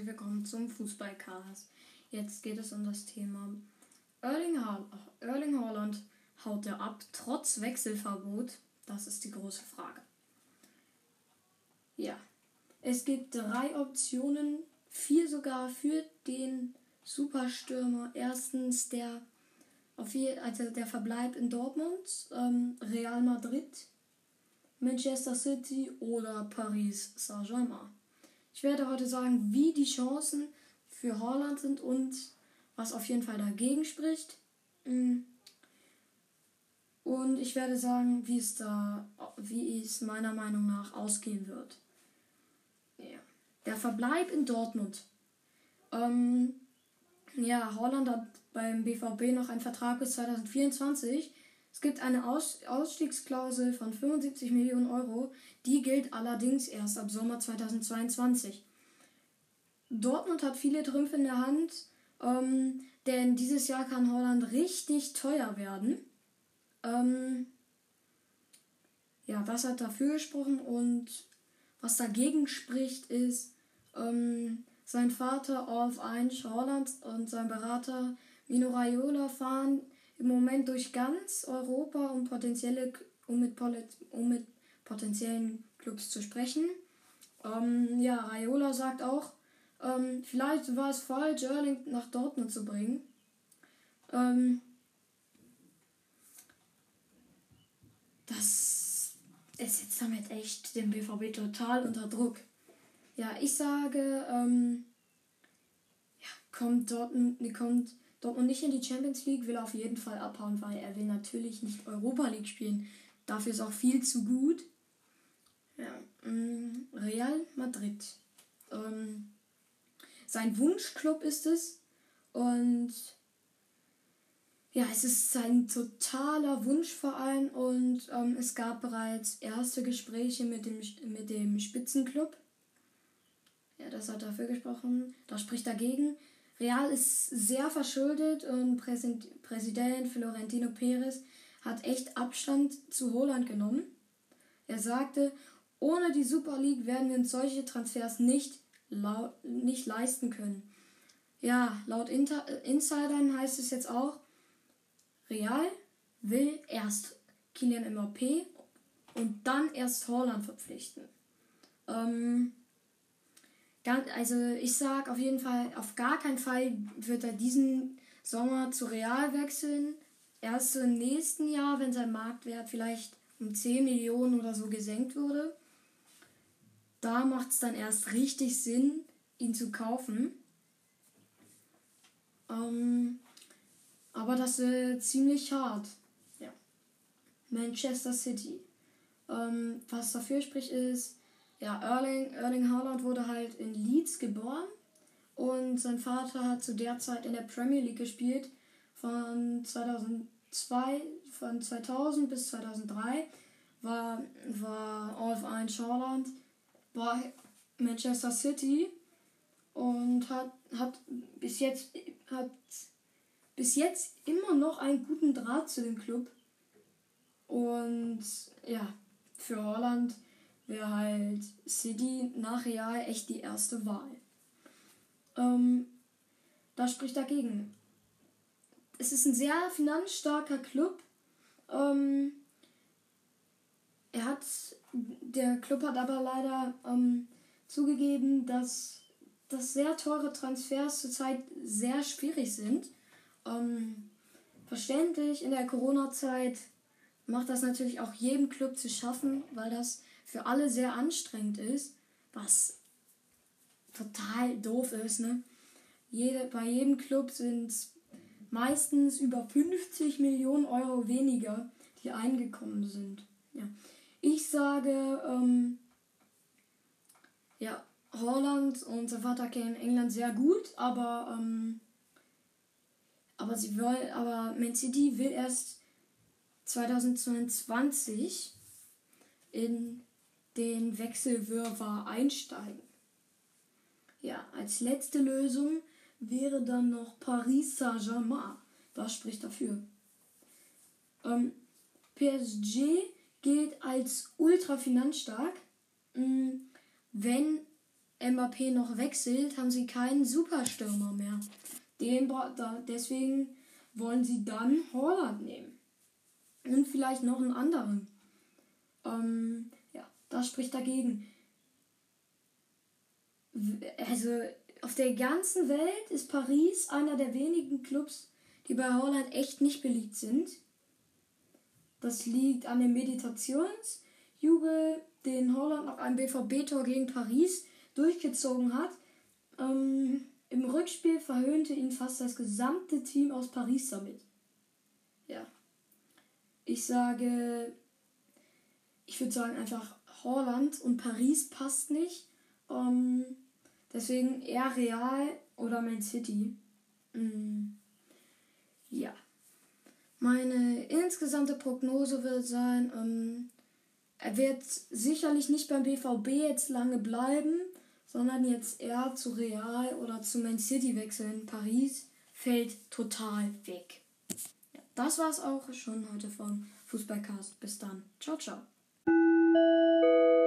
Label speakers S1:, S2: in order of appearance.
S1: herzlich willkommen zum Fußballcast. Jetzt geht es um das Thema Erling, ha Erling Haaland haut er ab, trotz Wechselverbot? Das ist die große Frage. Ja, es gibt drei Optionen, vier sogar für den Superstürmer. Erstens der, also der Verbleib in Dortmund, ähm, Real Madrid, Manchester City oder Paris Saint-Germain. Ich werde heute sagen, wie die Chancen für Holland sind und was auf jeden Fall dagegen spricht. Mm. Und ich werde sagen, wie es da, wie es meiner Meinung nach ausgehen wird. Ja. Der Verbleib in Dortmund. Ähm, ja, Holland hat beim BVB noch einen Vertrag bis 2024. Es gibt eine Aus Ausstiegsklausel von 75 Millionen Euro, die gilt allerdings erst ab Sommer 2022. Dortmund hat viele Trümpfe in der Hand, ähm, denn dieses Jahr kann Holland richtig teuer werden. Ähm, ja, das hat dafür gesprochen und was dagegen spricht, ist ähm, sein Vater Olaf Einsch Holland und sein Berater Mino Raiola fahren im Moment durch ganz Europa, um, potenzielle, um, mit, um mit potenziellen Clubs zu sprechen. Ähm, ja, Raiola sagt auch, ähm, vielleicht war es falsch, Erling nach Dortmund zu bringen. Ähm, das ist jetzt damit echt den BVB total unter Druck. Ja, ich sage, ähm, ja, kommt Dortmund, kommt Dortmund nicht in die Champions League, will auf jeden Fall abhauen, weil er will natürlich nicht Europa League spielen. Dafür ist auch viel zu gut. Ja, mm, Real Madrid. Ähm, sein Wunschclub ist es. Und ja, es ist sein totaler Wunschverein und ähm, es gab bereits erste Gespräche mit dem, mit dem Spitzenclub. Ja, das hat dafür gesprochen. Das spricht dagegen. Real ist sehr verschuldet und Präsident Florentino Perez hat echt Abstand zu Holland genommen. Er sagte, ohne die Super League werden wir uns solche Transfers nicht, nicht leisten können. Ja, laut Inter Insidern heißt es jetzt auch, Real will erst Kylian Mbappé und dann erst Holland verpflichten. Ähm, also ich sag auf jeden Fall, auf gar keinen Fall wird er diesen Sommer zu Real wechseln. Erst so im nächsten Jahr, wenn sein Marktwert vielleicht um 10 Millionen oder so gesenkt wurde. Da macht es dann erst richtig Sinn, ihn zu kaufen. Ähm, aber das ist ziemlich hart. Ja. Manchester City. Ähm, was dafür spricht ist, ja, Erling, Erling Haaland wurde halt in Leeds geboren und sein Vater hat zu der Zeit in der Premier League gespielt von 2002, von 2000 bis 2003 war, war Olaf Ein Haaland bei Manchester City und hat, hat bis jetzt hat bis jetzt immer noch einen guten Draht zu dem Club. Und ja, für Holland wäre halt City nach Real echt die erste Wahl. Ähm, das spricht dagegen. Es ist ein sehr finanzstarker Club. Ähm, er hat, der Club hat aber leider ähm, zugegeben, dass, dass sehr teure Transfers zurzeit sehr schwierig sind. Ähm, verständlich, in der Corona-Zeit macht das natürlich auch jedem Club zu schaffen, weil das für alle sehr anstrengend ist, was total doof ist. Ne? Jede, bei jedem Club sind meistens über 50 Millionen Euro weniger, die eingekommen sind. Ja. Ich sage, ähm, ja, Holland und sein Vater kennen England sehr gut, aber, ähm, aber sie wollen, aber Man City will erst 2022 in den Wechselwirrwarr einsteigen. Ja, als letzte Lösung wäre dann noch Paris Saint-Germain. Was spricht dafür? Ähm, PSG gilt als ultra finanzstark. Mm, wenn Mbappé noch wechselt, haben sie keinen Superstürmer mehr. Den, deswegen wollen sie dann Holland nehmen. Und vielleicht noch einen anderen. Ähm, das spricht dagegen. Also auf der ganzen Welt ist Paris einer der wenigen Clubs, die bei Holland echt nicht beliebt sind. Das liegt an dem Meditationsjubel, den Holland nach einem BVB-Tor gegen Paris durchgezogen hat. Ähm, Im Rückspiel verhöhnte ihn fast das gesamte Team aus Paris damit. Ja. Ich sage, ich würde sagen einfach Holland und Paris passt nicht. Ähm, deswegen eher Real oder Man City. Mm, ja. Meine insgesamte Prognose wird sein, ähm, er wird sicherlich nicht beim BVB jetzt lange bleiben, sondern jetzt eher zu Real oder zu Man City wechseln. Paris fällt total weg. Ja, das war's auch schon heute von Fußballcast. Bis dann. Ciao, ciao. Thank you.